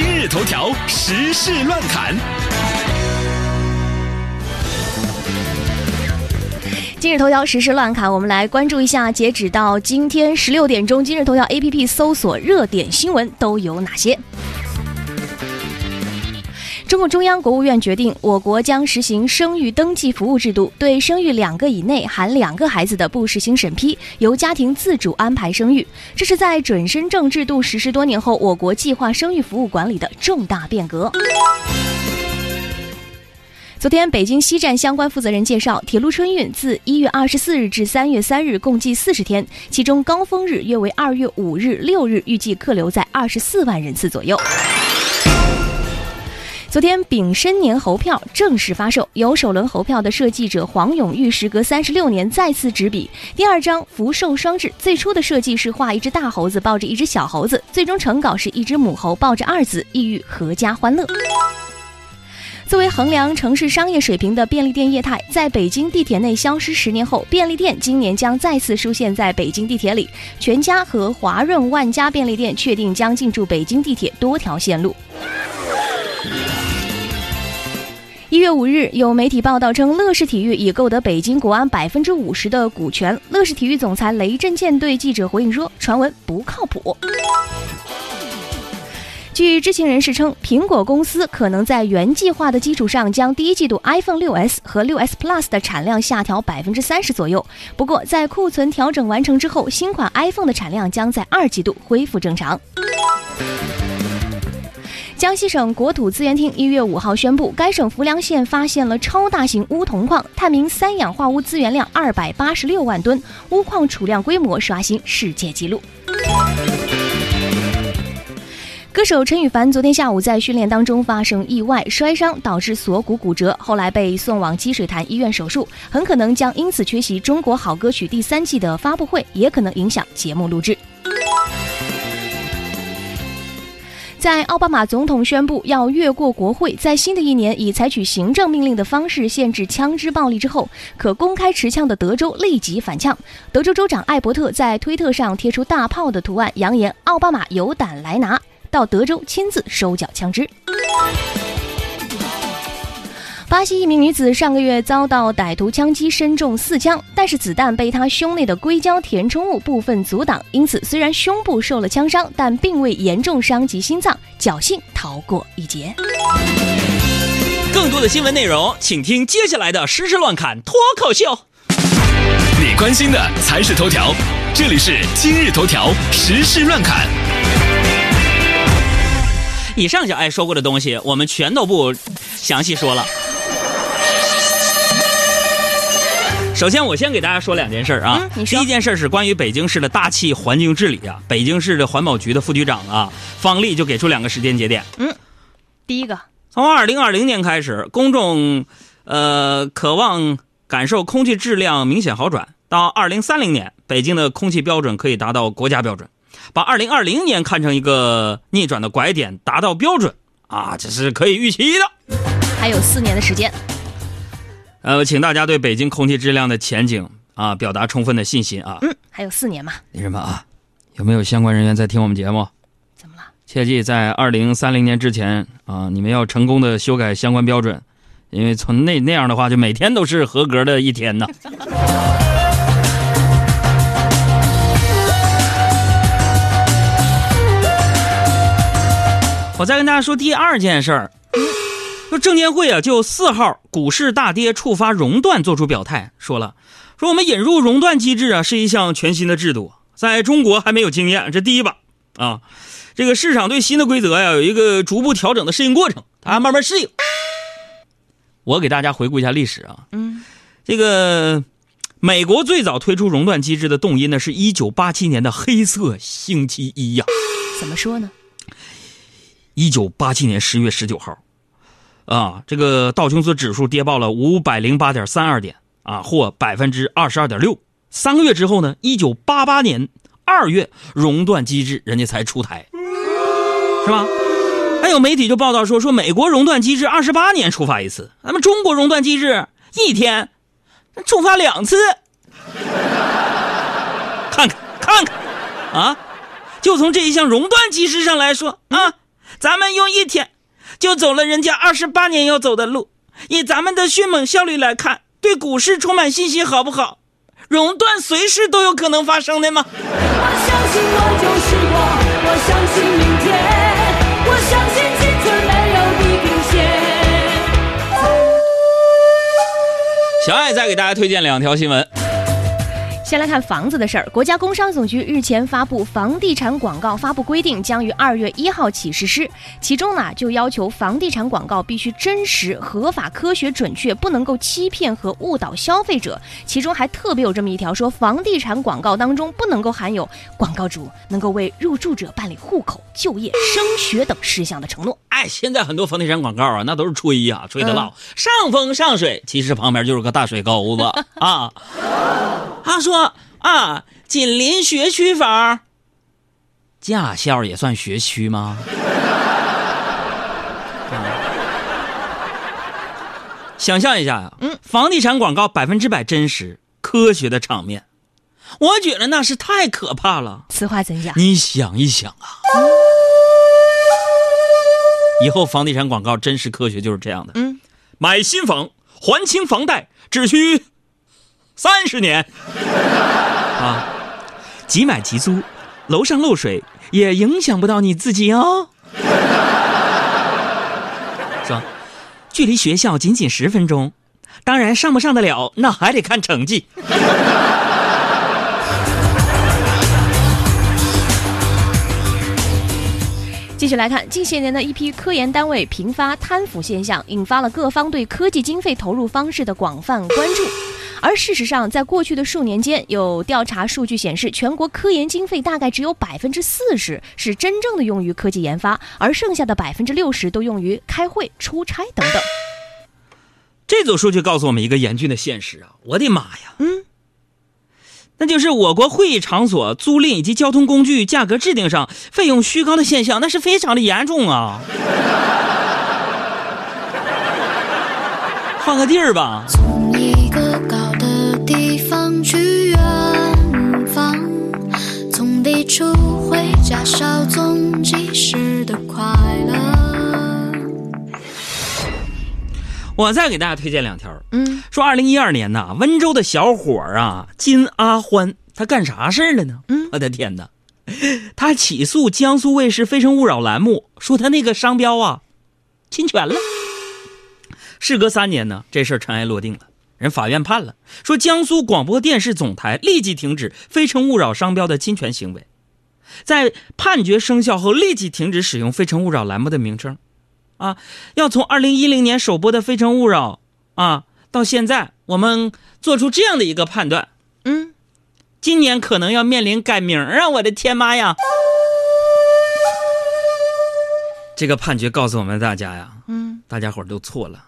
今日头条时事乱侃。今日头条时事乱侃，我们来关注一下，截止到今天十六点钟，今日头条 APP 搜索热点新闻都有哪些？中共中央、国务院决定，我国将实行生育登记服务制度，对生育两个以内含两个孩子的不实行审批，由家庭自主安排生育。这是在准生证制度实施多年后，我国计划生育服务管理的重大变革。昨天，北京西站相关负责人介绍，铁路春运自一月二十四日至三月三日，共计四十天，其中高峰日约为二月五日、六日，预计客流在二十四万人次左右。昨天，丙申年猴票正式发售。由首轮猴票的设计者黄永玉时隔三十六年再次执笔第二张福寿双至。最初的设计是画一只大猴子抱着一只小猴子，最终成稿是一只母猴抱着二子，意欲阖家欢乐。作为衡量城市商业水平的便利店业态，在北京地铁内消失十年后，便利店今年将再次出现在北京地铁里。全家和华润万家便利店确定将进驻北京地铁多条线路。一月五日，有媒体报道称，乐视体育已购得北京国安百分之五十的股权。乐视体育总裁雷震剑对记者回应说：“传闻不靠谱。”据知情人士称，苹果公司可能在原计划的基础上，将第一季度 iPhone 6s 和 6s Plus 的产量下调百分之三十左右。不过，在库存调整完成之后，新款 iPhone 的产量将在二季度恢复正常。江西省国土资源厅一月五号宣布，该省浮梁县发现了超大型钨铜矿，探明三氧化钨资源量二百八十六万吨，钨矿储量规模刷新世界纪录。歌手陈羽凡昨天下午在训练当中发生意外摔伤，导致锁骨骨折，后来被送往积水潭医院手术，很可能将因此缺席《中国好歌曲》第三季的发布会，也可能影响节目录制。在奥巴马总统宣布要越过国会，在新的一年以采取行政命令的方式限制枪支暴力之后，可公开持枪的德州立即反呛。德州州长艾伯特在推特上贴出大炮的图案，扬言奥巴马有胆来拿，到德州亲自收缴枪支。巴西一名女子上个月遭到歹徒枪击，身中四枪，但是子弹被她胸内的硅胶填充物部分阻挡，因此虽然胸部受了枪伤，但并未严重伤及心脏，侥幸逃过一劫。更多的新闻内容，请听接下来的时事乱侃脱口秀。你关心的才是头条，这里是今日头条时事乱侃。以上小爱说过的东西，我们全都不详细说了。首先，我先给大家说两件事啊。嗯，第一件事是关于北京市的大气环境治理啊。北京市的环保局的副局长啊，方丽就给出两个时间节点。嗯，第一个，从二零二零年开始，公众呃渴望感受空气质量明显好转，到二零三零年，北京的空气标准可以达到国家标准，把二零二零年看成一个逆转的拐点，达到标准啊，这是可以预期的。还有四年的时间。呃，请大家对北京空气质量的前景啊表达充分的信心啊。嗯，还有四年嘛？那什么啊，有没有相关人员在听我们节目？怎么了？切记在二零三零年之前啊，你们要成功的修改相关标准，因为从那那样的话，就每天都是合格的一天呢。我再跟大家说第二件事儿。说证监会啊，就四号股市大跌触发熔断做出表态，说了，说我们引入熔断机制啊，是一项全新的制度，在中国还没有经验，这第一把啊，这个市场对新的规则呀有一个逐步调整的适应过程，啊，慢慢适应。我给大家回顾一下历史啊，嗯，这个美国最早推出熔断机制的动因呢，是一九八七年的黑色星期一呀。怎么说呢？一九八七年十月十九号。啊，这个道琼斯指数跌爆了五百零八点三二点啊，或百分之二十二点六。三个月之后呢，一九八八年二月，熔断机制人家才出台，是吧？还有媒体就报道说，说美国熔断机制二十八年触发一次，咱们中国熔断机制一天触发两次，看看看看，啊，就从这一项熔断机制上来说啊。咱们用一天就走了人家二十八年要走的路，以咱们的迅猛效率来看，对股市充满信心，好不好？熔断随时都有可能发生的吗。我相信我就是我，我相信明天，我相信青春没有地平线。小爱再给大家推荐两条新闻。先来看房子的事儿，国家工商总局日前发布房地产广告发布规定，将于二月一号起实施。其中呢，就要求房地产广告必须真实、合法、科学、准确，不能够欺骗和误导消费者。其中还特别有这么一条，说房地产广告当中不能够含有广告主能够为入住者办理户口、就业、升学等事项的承诺。哎，现在很多房地产广告啊，那都是吹呀，吹的老、上风上水，其实旁边就是个大水沟子啊。他说啊，紧邻学区房，驾校也算学区吗？啊想象一下呀，嗯，房地产广告百分之百真实、科学的场面，我觉得那是太可怕了。此话怎讲？你想一想啊，以后房地产广告真实科学就是这样的。嗯，买新房还清房贷只需三十年 啊，即买即租，楼上漏水也影响不到你自己哦。说，距离学校仅仅十分钟，当然上不上得了，那还得看成绩。继续来看，近些年的一批科研单位频发贪腐现象，引发了各方对科技经费投入方式的广泛关注。而事实上，在过去的数年间，有调查数据显示，全国科研经费大概只有百分之四十是真正的用于科技研发，而剩下的百分之六十都用于开会、出差等等。这组数据告诉我们一个严峻的现实啊！我的妈呀，嗯，那就是我国会议场所租赁以及交通工具价格制定上费用虚高的现象，那是非常的严重啊！换个地儿吧，从一个高的地方去远方，从地处回家稍纵即逝的快乐。我再给大家推荐两条。嗯，说二零一二年呐，温州的小伙儿啊金阿欢，他干啥事儿了呢？嗯我的天哪，他起诉江苏卫视《非诚勿扰》栏目，说他那个商标啊侵权了。事隔三年呢，这事儿尘埃落定了。人法院判了，说江苏广播电视总台立即停止《非诚勿扰》商标的侵权行为，在判决生效后立即停止使用《非诚勿扰》栏目的名称。啊，要从二零一零年首播的《非诚勿扰》啊，到现在我们做出这样的一个判断，嗯，今年可能要面临改名啊！我的天妈呀！这个判决告诉我们大家呀，嗯，大家伙儿都错了，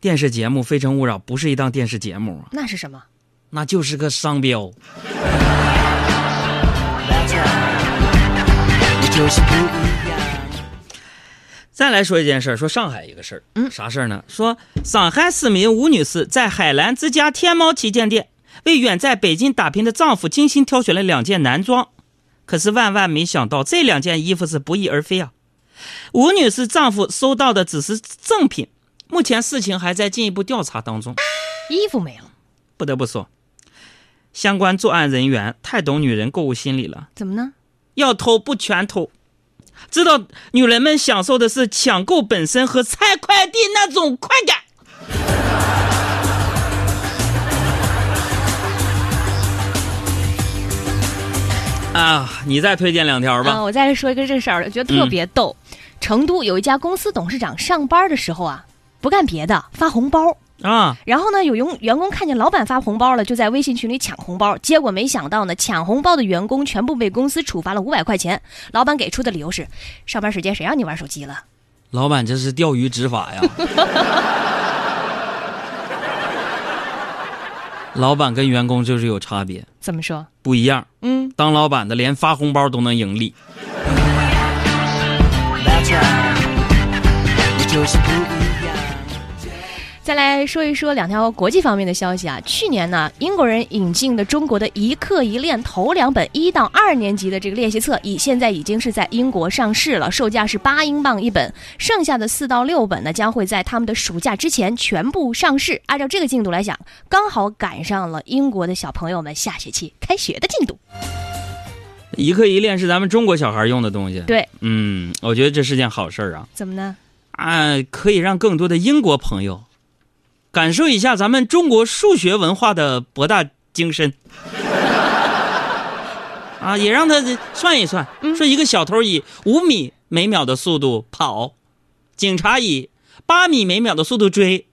电视节目《非诚勿扰》不是一档电视节目啊，那是什么？那就是个商标。再来说一件事儿，说上海一个事儿，嗯啥事儿呢？说上海市民吴女士在海澜之家天猫旗舰店为远在北京打拼的丈夫精心挑选了两件男装，可是万万没想到这两件衣服是不翼而飞啊！吴女士丈夫收到的只是赠品，目前事情还在进一步调查当中。衣服没了，不得不说，相关作案人员太懂女人购物心理了，怎么呢？要偷不全偷，知道女人们享受的是抢购本身和拆快递那种快感。啊，你再推荐两条吧。啊，我再说一个这事儿，我觉得特别逗。成都有一家公司董事长上班的时候啊，不干别的，发红包。啊，然后呢，有员员工看见老板发红包了，就在微信群里抢红包。结果没想到呢，抢红包的员工全部被公司处罚了五百块钱。老板给出的理由是：上班时间谁让你玩手机了？老板这是钓鱼执法呀。老板跟员工就是有差别，怎么说？不一样。嗯，当老板的连发红包都能盈利。再来说一说两条国际方面的消息啊。去年呢，英国人引进的中国的一课一练头两本一到二年级的这个练习册，已现在已经是在英国上市了，售价是八英镑一本。剩下的四到六本呢，将会在他们的暑假之前全部上市。按照这个进度来讲，刚好赶上了英国的小朋友们下学期开学的进度。一课一练是咱们中国小孩用的东西。对，嗯，我觉得这是件好事儿啊怎么呢？啊，可以让更多的英国朋友感受一下咱们中国数学文化的博大精深。啊，也让他算一算，说一个小偷以五米每秒的速度跑，警察以八米每秒的速度追，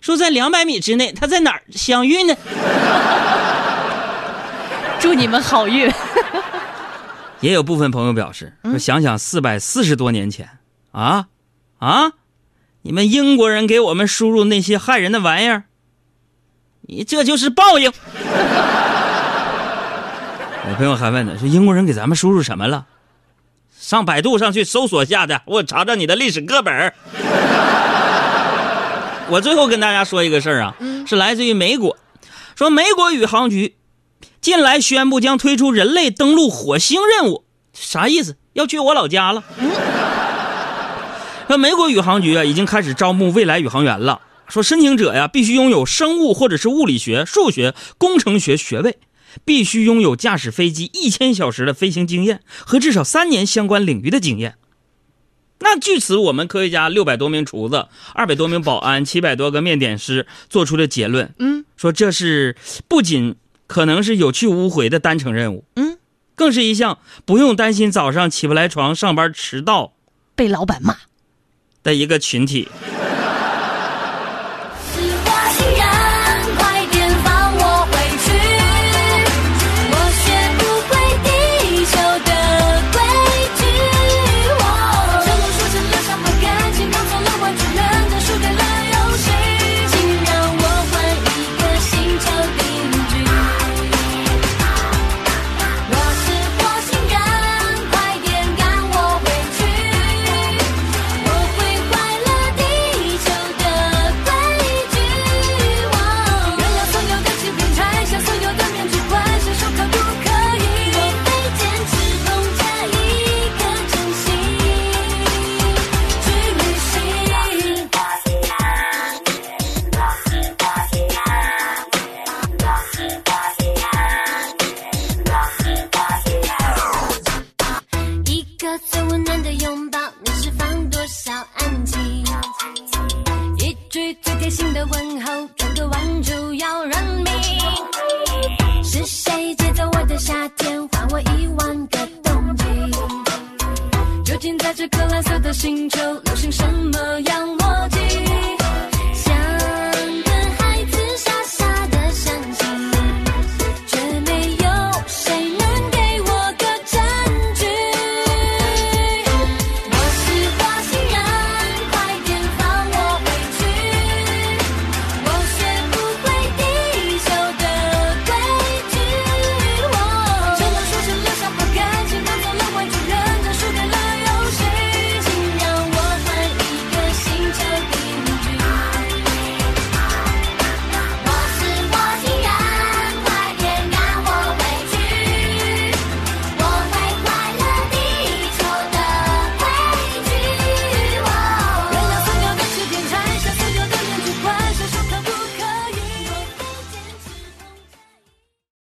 说在两百米之内他在哪儿相遇呢？祝你们好运。也有部分朋友表示说，想想四百四十多年前，啊啊，你们英国人给我们输入那些害人的玩意儿，你这就是报应。我朋友还问呢，说英国人给咱们输入什么了？上百度上去搜索下的，我查查你的历史课本 我最后跟大家说一个事儿啊，是来自于美国，说美国宇航局近来宣布将推出人类登陆火星任务，啥意思？要去我老家了。说美国宇航局啊，已经开始招募未来宇航员了。说申请者呀，必须拥有生物或者是物理学、数学、工程学学位，必须拥有驾驶飞机一千小时的飞行经验和至少三年相关领域的经验。那据此，我们科学家六百多名厨子、二百多名保安、七百多个面点师做出的结论，嗯，说这是不仅可能是有去无回的单程任务，嗯，更是一项不用担心早上起不来床、上班迟到被老板骂。的一个群体。